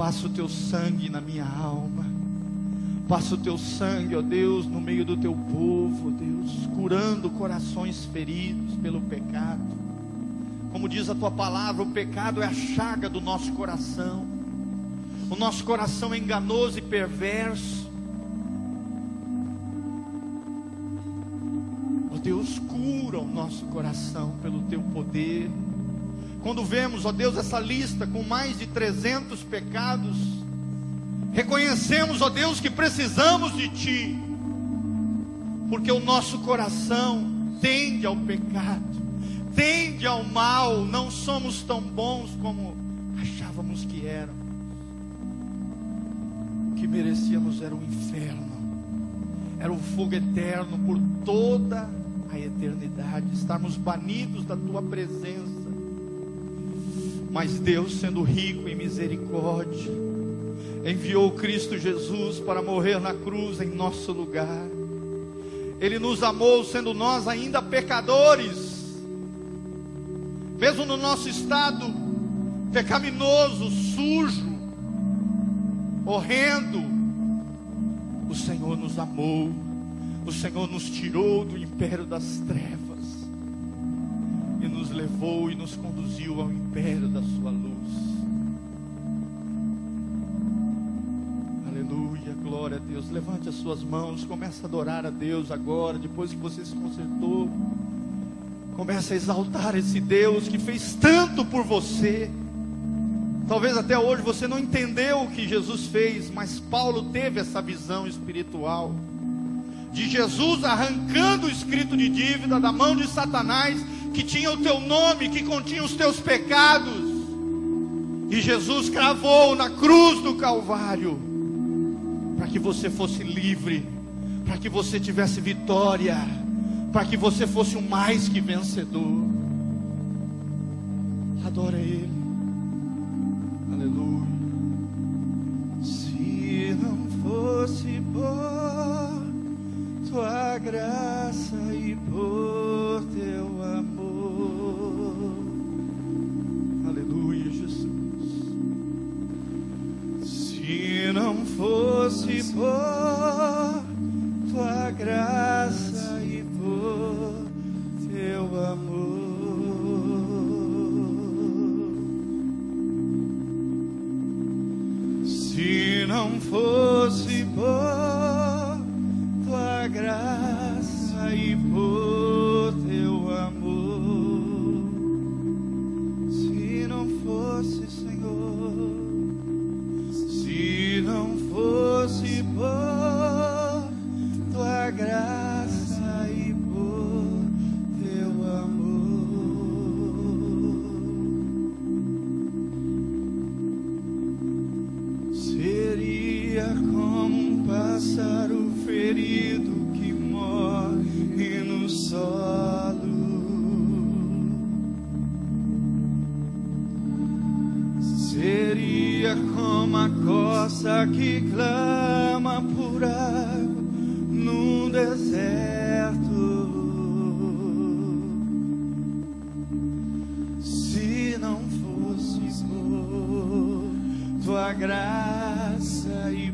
passa o teu sangue na minha alma. Passa o teu sangue, ó Deus, no meio do teu povo, Deus, curando corações feridos pelo pecado. Como diz a tua palavra, o pecado é a chaga do nosso coração. O nosso coração é enganoso e perverso. Ó Deus, cura o nosso coração pelo teu poder. Quando vemos, ó Deus, essa lista com mais de 300 pecados, reconhecemos, ó Deus, que precisamos de Ti, porque o nosso coração tende ao pecado, tende ao mal, não somos tão bons como achávamos que éramos. O que merecíamos era o inferno, era o fogo eterno por toda a eternidade, estarmos banidos da Tua presença. Mas Deus, sendo rico em misericórdia, enviou Cristo Jesus para morrer na cruz em nosso lugar. Ele nos amou, sendo nós ainda pecadores, mesmo no nosso estado pecaminoso, sujo, horrendo. O Senhor nos amou, o Senhor nos tirou do império das trevas levou e nos conduziu ao império da Sua luz. Aleluia, glória a Deus. Levante as suas mãos, comece a adorar a Deus agora, depois que você se consertou. Comece a exaltar esse Deus que fez tanto por você. Talvez até hoje você não entendeu o que Jesus fez, mas Paulo teve essa visão espiritual de Jesus arrancando o escrito de dívida da mão de Satanás, que tinha o teu nome, que continha os teus pecados. E Jesus cravou na cruz do Calvário, para que você fosse livre, para que você tivesse vitória, para que você fosse o mais que vencedor. Adora Ele. Aleluia. Se não fosse por tua graça e por fosse por tua graça e por teu amor. Se não fosse por um pássaro ferido que morre no solo. Seria como a coça que clama por água no deserto. Se não fosse por tua graça e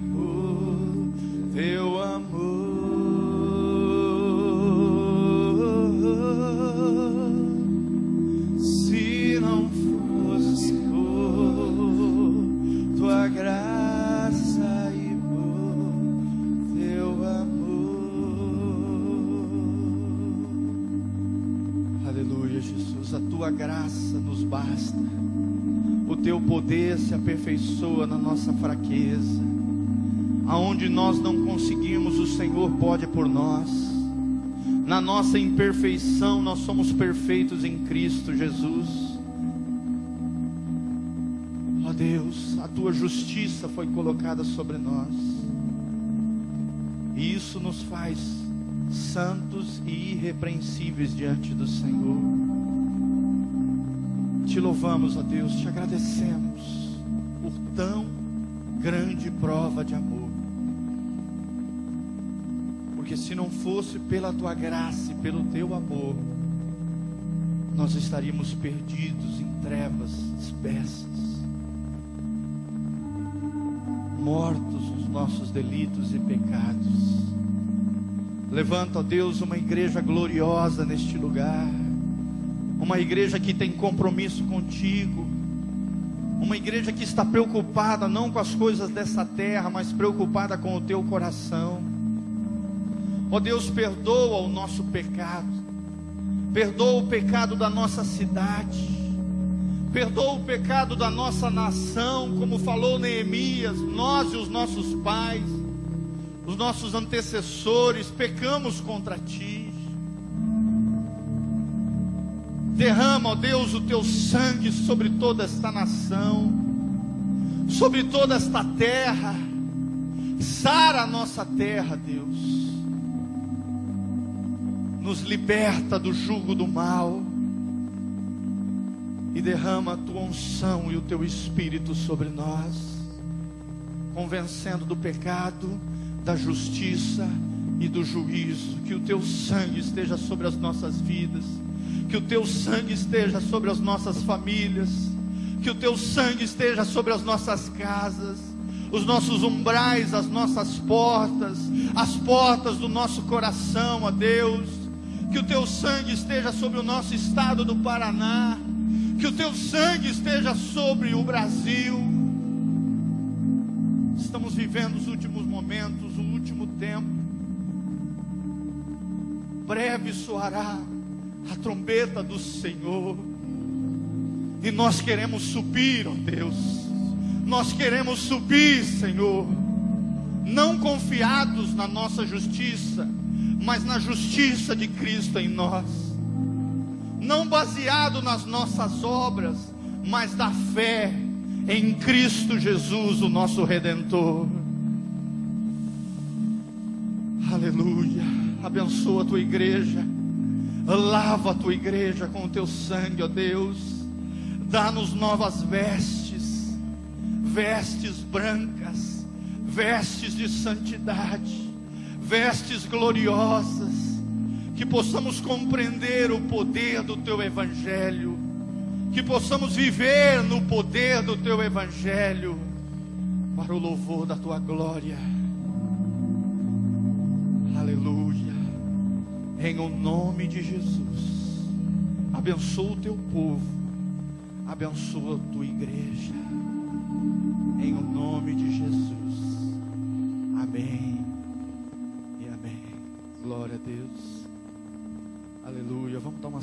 Aleluia, Jesus, a tua graça nos basta. O teu poder se aperfeiçoa na nossa fraqueza. Aonde nós não conseguimos, o Senhor pode por nós. Na nossa imperfeição, nós somos perfeitos em Cristo Jesus. Ó Deus, a tua justiça foi colocada sobre nós. E isso nos faz santos e irrepreensíveis diante do Senhor. Te louvamos, ó Deus, te agradecemos por tão grande prova de amor. Porque se não fosse pela tua graça e pelo teu amor, nós estaríamos perdidos em trevas espessas. mortos os nossos delitos e pecados. Levanta, ó Deus, uma igreja gloriosa neste lugar, uma igreja que tem compromisso contigo, uma igreja que está preocupada não com as coisas dessa terra, mas preocupada com o teu coração. Ó Deus, perdoa o nosso pecado, perdoa o pecado da nossa cidade, perdoa o pecado da nossa nação, como falou Neemias, nós e os nossos pais, os nossos antecessores, pecamos contra ti. Derrama, ó Deus, o teu sangue sobre toda esta nação, sobre toda esta terra. Sara a nossa terra, Deus. Nos liberta do jugo do mal e derrama a tua unção e o teu espírito sobre nós, convencendo do pecado, da justiça e do juízo. Que o teu sangue esteja sobre as nossas vidas, que o teu sangue esteja sobre as nossas famílias, que o teu sangue esteja sobre as nossas casas, os nossos umbrais, as nossas portas, as portas do nosso coração, ó Deus. Que o teu sangue esteja sobre o nosso estado do Paraná que o teu sangue esteja sobre o Brasil. Estamos vivendo os últimos momentos, o último tempo. Breve soará a trombeta do Senhor. E nós queremos subir, ó Deus. Nós queremos subir, Senhor. Não confiados na nossa justiça, mas na justiça de Cristo em nós não baseado nas nossas obras, mas da fé em Cristo Jesus, o nosso redentor. Aleluia. Abençoa a tua igreja. Lava a tua igreja com o teu sangue, ó Deus. Dá-nos novas vestes, vestes brancas, vestes de santidade, vestes gloriosas que possamos compreender o poder do teu evangelho, que possamos viver no poder do teu evangelho, para o louvor da tua glória. Aleluia. Em o nome de Jesus. Abençoa o teu povo. Abençoa a tua igreja. Em o nome de Jesus. Amém. E amém. Glória a Deus. Aleluia. Vamos dar uma